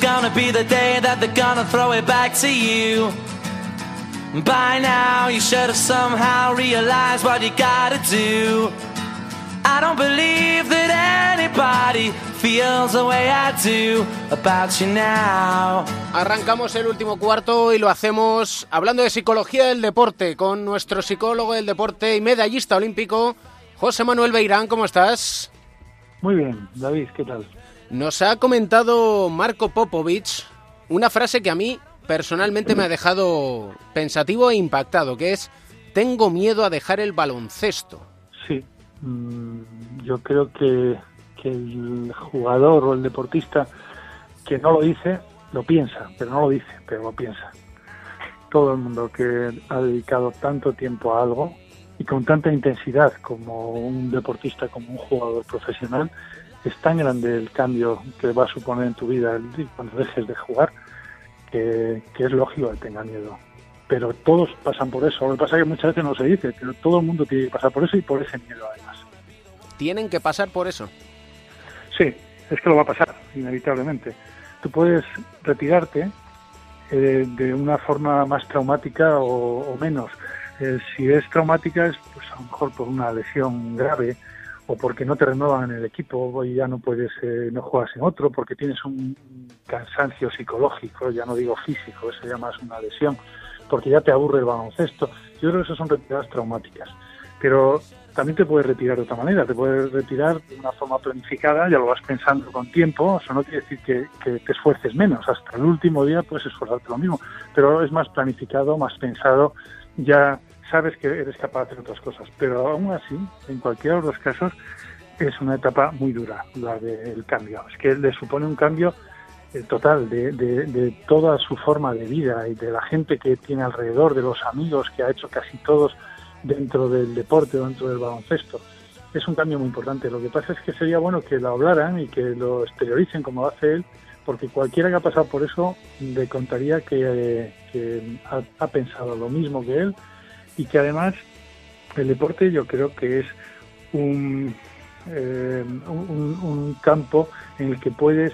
gonna be the day that they're gonna throw it back to you. By now, you should have somehow realized what you gotta do. I don't believe that anybody feels the way I do about you now. Arrancamos el último cuarto y lo hacemos hablando de psicología del deporte con nuestro psicólogo del deporte y medallista olímpico, José Manuel Beirán. ¿Cómo estás? Muy bien, David, ¿qué tal? Nos ha comentado Marco Popovich una frase que a mí personalmente me ha dejado pensativo e impactado, que es tengo miedo a dejar el baloncesto. Sí, mm, yo creo que, que el jugador o el deportista que no lo dice, lo piensa, pero no lo dice, pero lo piensa. Todo el mundo que ha dedicado tanto tiempo a algo y con tanta intensidad como un deportista, como un jugador profesional, es tan grande el cambio que va a suponer en tu vida cuando dejes de jugar que, que es lógico que tenga miedo. Pero todos pasan por eso. Lo que pasa es que muchas veces no se dice, pero todo el mundo tiene que pasar por eso y por ese miedo además. Tienen que pasar por eso. Sí, es que lo va a pasar, inevitablemente. Tú puedes retirarte eh, de una forma más traumática o, o menos. Eh, si es traumática es pues a lo mejor por una lesión grave o porque no te renuevan en el equipo y ya no puedes, eh, no juegas en otro, porque tienes un cansancio psicológico, ya no digo físico, eso ya más una lesión, porque ya te aburre el baloncesto. Yo creo que esas son retiradas traumáticas. pero también te puedes retirar de otra manera, te puedes retirar de una forma planificada, ya lo vas pensando con tiempo, eso no quiere decir que, que te esfuerces menos, hasta el último día puedes esforzarte lo mismo, pero es más planificado, más pensado, ya sabes que eres capaz de hacer otras cosas, pero aún así, en cualquiera de los casos, es una etapa muy dura la del cambio, es que le supone un cambio eh, total de, de, de toda su forma de vida y de la gente que tiene alrededor, de los amigos que ha hecho casi todos dentro del deporte, dentro del baloncesto. Es un cambio muy importante. Lo que pasa es que sería bueno que lo hablaran y que lo exterioricen como hace él, porque cualquiera que ha pasado por eso le contaría que, ha, ha pensado lo mismo que él y que además el deporte yo creo que es un, eh, un, campo en el que puedes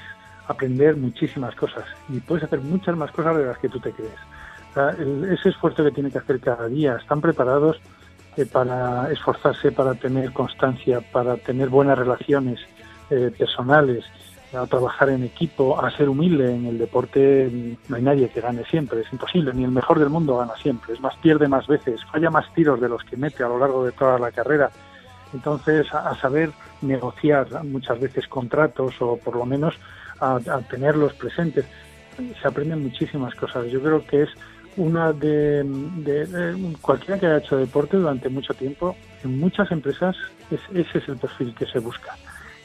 aprender muchísimas cosas y puedes hacer muchas más cosas de las que tú te crees. Ese esfuerzo que tiene que hacer cada día, están preparados eh, para esforzarse, para tener constancia, para tener buenas relaciones eh, personales, a trabajar en equipo, a ser humilde en el deporte. No hay nadie que gane siempre, es imposible, ni el mejor del mundo gana siempre. Es más, pierde más veces, falla más tiros de los que mete a lo largo de toda la carrera. Entonces, a, saber negociar muchas veces contratos o por lo menos a, tenerlos presentes, se aprenden muchísimas cosas. Yo creo que es una de, de- de- cualquiera que haya hecho deporte durante mucho tiempo, en muchas empresas es- ese es el perfil que se busca.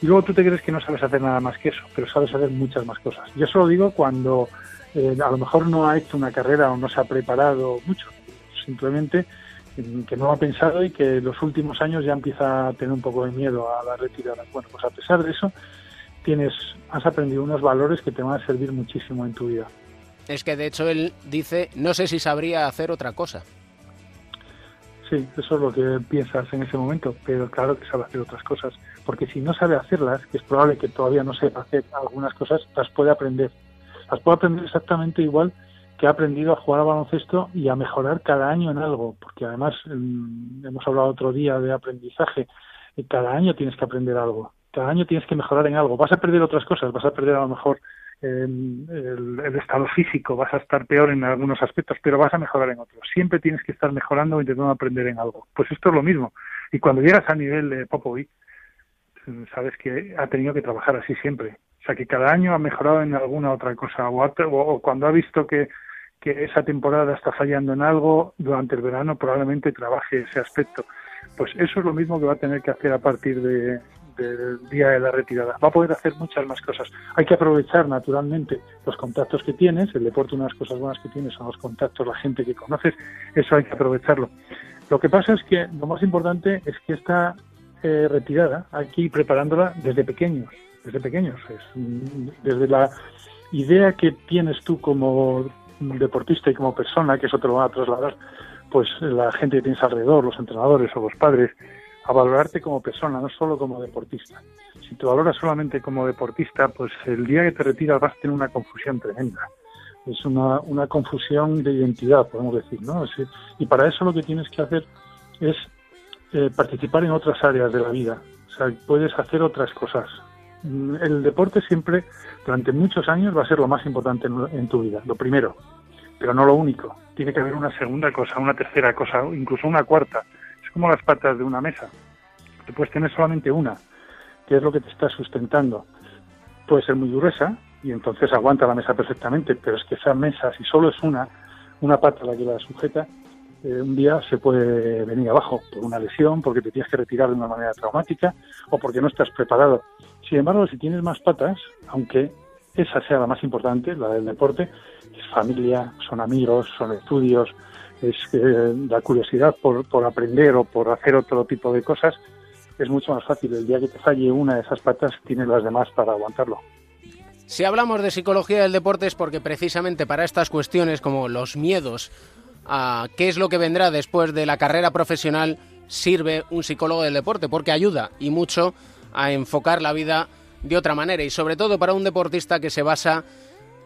Y luego tú te crees que no sabes hacer nada más que eso, pero sabes hacer muchas más cosas. Yo eso lo digo cuando eh, a lo mejor no ha hecho una carrera o no se ha preparado mucho, simplemente mm, que no ha pensado y que los últimos años ya empieza a tener un poco de miedo a la retirada. Bueno, pues a pesar de eso, tienes, has aprendido unos valores que te van a servir muchísimo en tu vida. Es que de hecho él dice, no sé si sabría hacer otra cosa. Sí, eso es lo que piensas en ese momento, pero claro que sabe hacer otras cosas, porque si no sabe hacerlas, que es probable que todavía no sepa hacer algunas cosas, las puede aprender. Las puede aprender exactamente igual que ha aprendido a jugar a baloncesto y a mejorar cada año en algo, porque además hemos hablado otro día de aprendizaje, cada año tienes que aprender algo, cada año tienes que mejorar en algo. Vas a perder otras cosas, vas a perder a lo mejor eh, el, el estado físico, vas a estar peor en algunos aspectos, pero vas a mejorar en otros. Siempre tienes que estar mejorando o intentando aprender en algo. Pues esto es lo mismo. Y cuando llegas a nivel de Popovic, sabes que ha tenido que trabajar así siempre. O sea, que cada año ha mejorado en alguna otra cosa. O, ha- o- cuando ha visto que, que esa temporada está fallando en algo, durante el verano probablemente trabaje ese aspecto. Pues eso es lo mismo que va a tener que hacer a partir de, del día de la retirada. Va a poder hacer muchas más cosas. Hay que aprovechar naturalmente los contactos que tienes. El deporte, una de las cosas buenas que tienes son los contactos, la gente que conoces. Eso hay que aprovecharlo. Lo que pasa es que lo más importante es que esta eh, retirada ir preparándola desde pequeños. Desde pequeños. Es, desde la idea que tienes tú como deportista y como persona, que eso te lo van a trasladar pues la gente que tienes alrededor, los entrenadores o los padres, a valorarte como persona, no solo como deportista. Si te valoras solamente como deportista, pues el día que te retiras vas a tener una confusión tremenda. Es una, una confusión de identidad, podemos decir, ¿no? Y para eso lo que tienes que hacer es eh, participar en otras áreas de la vida. O sea, puedes hacer otras cosas. Mm, El deporte siempre, durante muchos años, va a ser lo más importante en, en tu vida. Lo primero, pero no lo único. Tiene que haber una segunda cosa, una tercera cosa, incluso una cuarta. Es como las patas de una mesa. Tú puedes tener solamente una, que es lo que te está sustentando. Puede ser muy gruesa y entonces aguanta la mesa perfectamente, pero es que esa mesa, si solo es una, una pata la que la sujeta, eh, un día se puede venir abajo por una lesión, porque te tienes que retirar de una manera traumática o porque no estás preparado. Sin embargo, si tienes más patas, aunque esa sea la más importante, la del deporte, es familia, son amigos, son estudios, es eh, la curiosidad por, por aprender o por hacer otro tipo de cosas, es mucho más fácil. El día que te falle una de esas patas, tienes las demás para aguantarlo. Si hablamos de psicología del deporte es porque precisamente para estas cuestiones como los miedos a qué es lo que vendrá después de la carrera profesional sirve un psicólogo del deporte porque ayuda y mucho a enfocar la vida de otra manera y sobre todo para un deportista que se basa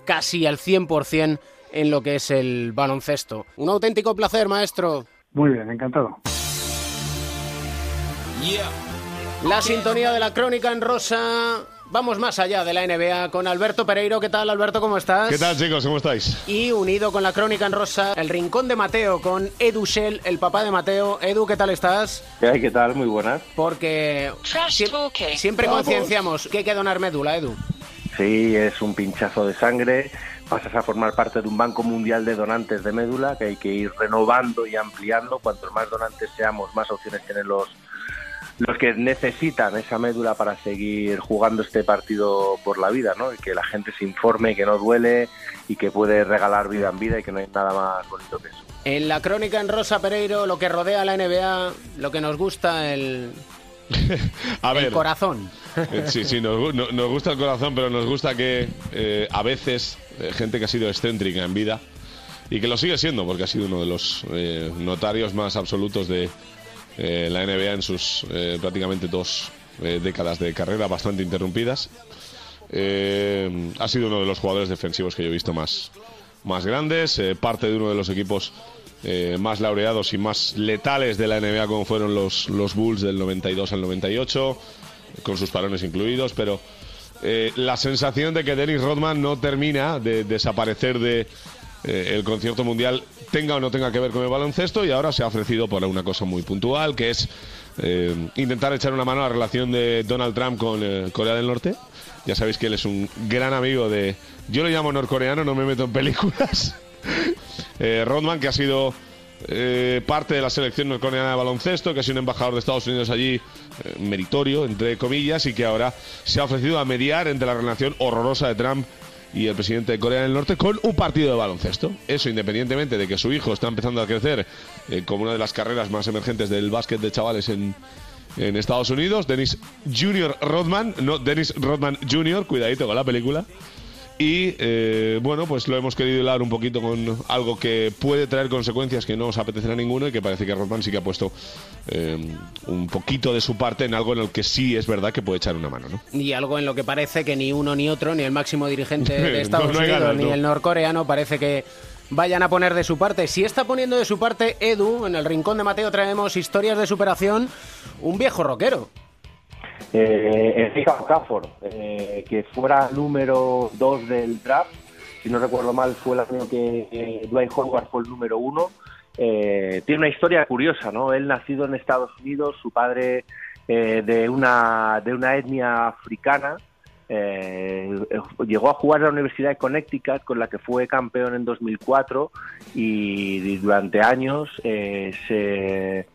casi al 100% en lo que es el baloncesto. Un auténtico placer, maestro. Muy bien, encantado. La sintonía de la crónica en rosa Vamos más allá de la NBA con Alberto Pereiro. ¿Qué tal, Alberto? ¿Cómo estás? ¿Qué tal, chicos? ¿Cómo estáis? Y unido con la crónica en rosa, el rincón de Mateo con Edu Shell, el papá de Mateo. Edu, ¿qué tal estás? ¿Qué hay? ¿Qué tal? Muy buenas. Porque sie- siempre Vamos. concienciamos que hay que donar médula, Edu. Sí, es un pinchazo de sangre. Pasas a formar parte de un banco mundial de donantes de médula que hay que ir renovando y ampliando. Cuantos más donantes seamos, más opciones tienen los, los que necesitan esa médula para seguir jugando este partido por la vida, ¿no? Y que la gente se informe, que no duele y que puede regalar vida en vida y que no hay nada más bonito que eso. En la crónica en rosa, Pereiro, lo que rodea a la NBA, lo que nos gusta, el, A el corazón. Eh, Sí, sí, nos gusta el corazón, pero nos gusta que eh, a veces eh, gente que ha sido excéntrica en vida y que lo sigue siendo, porque ha sido uno de los eh, notarios más absolutos de eh, la NBA en sus eh, prácticamente dos eh, décadas de carrera bastante interrumpidas. Eh, ha sido uno de los jugadores defensivos que yo he visto más, más grandes, parte de uno de los equipos más laureados y más letales de la NBA como fueron los, los Bulls del 92 al 98, con sus parones incluidos, pero la sensación de que Dennis Rodman no termina de desaparecer de eh, el concierto mundial tenga o no tenga que ver con el baloncesto y ahora se ha ofrecido por una cosa muy puntual que es eh, intentar echar una mano a la relación de Donald Trump con eh, Corea del Norte. Ya sabéis que él es un gran amigo de... Yo lo llamo norcoreano, no me meto en películas. Rodman, que ha sido eh, parte de la selección norcoreana de baloncesto, que ha sido un embajador de Estados Unidos allí, meritorio, entre comillas, y que ahora se ha ofrecido a mediar entre la relación horrorosa de Trump y el presidente de Corea del Norte con un partido de baloncesto. Eso independientemente de que su hijo está empezando a crecer eh, como una de las carreras más emergentes del básquet de chavales en, en Estados Unidos. Dennis Junior Rodman, no Dennis Rodman Jr., cuidadito con la película. Y eh, bueno, pues lo hemos querido hilar un poquito con algo que puede traer consecuencias que no os apetecerá a ninguno y que parece que Rodman sí que ha puesto eh, un poquito de su parte en algo en el que sí es verdad que puede echar una mano, ¿no? Y algo en lo que parece que ni uno ni otro, ni el máximo dirigente de Estados No, no hay Unidos, ganas, ni el norcoreano, parece que vayan a poner de su parte. Si está poniendo de su parte Edu, en el rincón de Mateo traemos historias de superación, un viejo rockero. Eh, Enrique Okafor, eh, que fuera número 2 del draft, si no recuerdo mal fue el año que eh, Dwight Howard fue el número 1, tiene una historia curiosa, ¿no? Él nacido en Estados Unidos, su padre eh, de, una, de una etnia africana, eh, llegó a jugar en la Universidad de Connecticut, con la que fue campeón en 2004, y durante años eh, se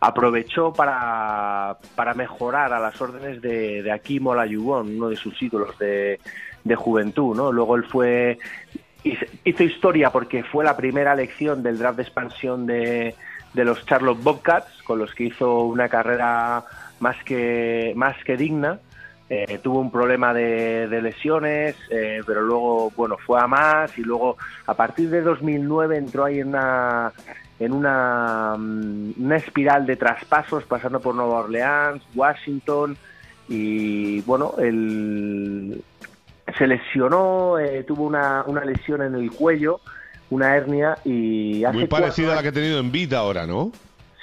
aprovechó para, para mejorar a las órdenes de, de Akim uno de sus ídolos de, de juventud. ¿no? Luego él fue hizo- hizo historia porque fue la primera elección del draft de expansión de, de los Charlotte Bobcats, con los que hizo una carrera más que, más que digna. Eh, tuvo un problema de, de lesiones, eh, pero luego, bueno, fue a más y luego a partir de 2009 entró ahí en una, en una, mm, una espiral de traspasos pasando por Nueva Orleans, Washington y bueno, el, se lesionó, eh, tuvo una, una lesión en el cuello, una hernia y hace Muy parecida a la que ha tenido en vida ahora, ¿no?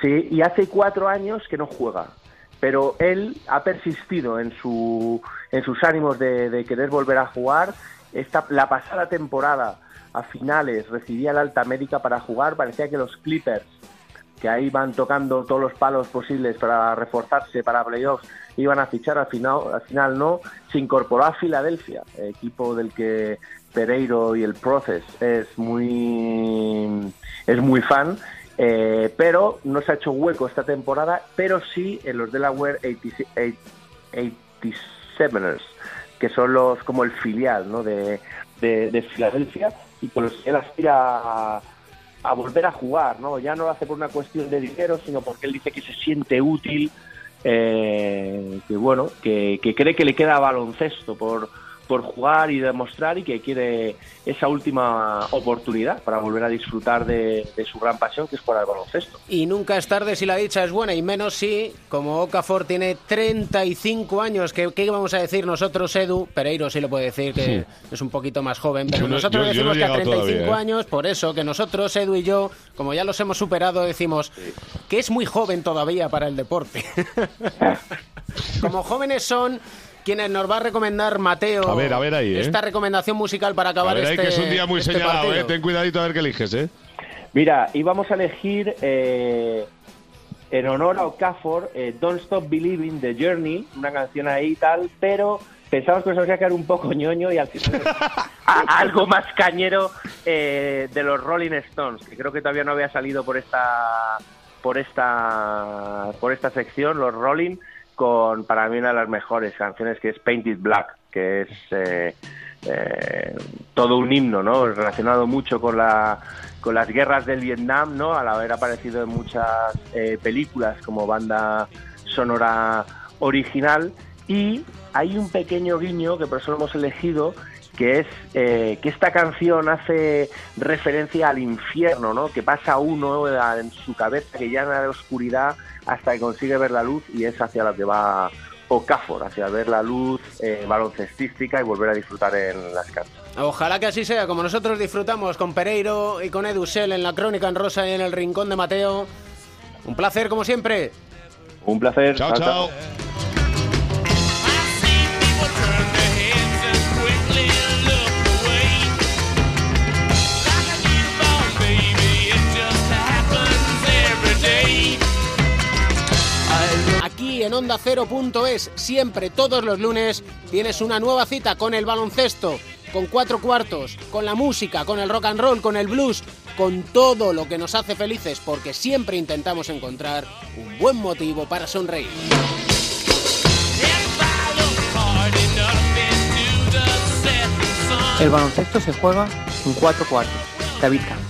Sí, y hace cuatro años que no juega. Pero él ha persistido en, su, en sus ánimos de, de querer volver a jugar. Esta, la pasada temporada, a finales, recibía la alta médica para jugar. Parecía que los Clippers, que ahí van tocando todos los palos posibles para reforzarse para playoffs, iban a fichar. Al final, al final no. Se incorporó a Filadelfia, equipo del que Pereiro y el Process es muy, es muy fan. Eh, pero no se ha hecho hueco esta temporada, pero sí en los Delaware 86 87ers, que son los como el filial ¿no? de, de, de Filadelfia y con él aspira a, a volver a jugar. ¿no? Ya no lo hace por una cuestión de dinero, sino porque él dice que se siente útil, eh, que bueno, que, que cree que le queda baloncesto por, por jugar y demostrar y que quiere esa última oportunidad para volver a disfrutar de, de su gran pasión que es jugar al baloncesto. Y nunca es tarde si la dicha es buena, y menos si, como Okafor tiene 35 años, que ¿qué vamos a decir nosotros, Edu? Pereiro sí lo puede decir, que es un poquito más joven, pero Yo no- nosotros yo- yo no decimos que a llegado 35 todavía, ¿eh? años, por eso, que nosotros, Edu y yo, como ya los hemos superado, decimos que es muy joven todavía para el deporte. como jóvenes son quienes nos va a recomendar Mateo. A ver, a ver ahí, ¿eh? Esta recomendación musical para A acabar ahí este que es un día muy este señalado. ¿eh? Ten cuidadito a ver qué eliges, ¿eh? Mira, íbamos a elegir eh, en honor a Okafor eh, Don't Stop Believing de Journey, una canción ahí y tal, pero pensamos que nos iba a quedar un poco ñoño y al final a- algo más cañero eh, de los Rolling Stones, que creo que todavía no había salido por esta por esta por esta sección, los Rolling, con para mí una de las mejores canciones que es Painted Black, que es eh, eh, todo un himno, ¿no? Relacionado mucho con la con las guerras del Vietnam, ¿no? Al haber aparecido en muchas eh, películas como banda sonora original y hay un pequeño guiño que por eso lo hemos elegido que es eh, que esta canción hace referencia al infierno, ¿no? Que pasa uno en su cabeza que llena de oscuridad hasta que consigue ver la luz y es hacia lo que va Okafor, hacia ver la luz eh, baloncestística y volver a disfrutar en las canchas. Ojalá que así sea, como nosotros disfrutamos con Pereiro y con Edusel en la Crónica en Rosa y en el Rincón de Mateo. Un placer, como siempre. Un placer. Chao, chao. En Onda Cero.es, siempre, todos los lunes, tienes una nueva cita con el baloncesto, con cuatro cuartos, con la música, con el rock and roll, con el blues, con todo lo que nos hace felices, porque siempre intentamos encontrar un buen motivo para sonreír. El baloncesto se juega en cuatro cuartos. David Camp.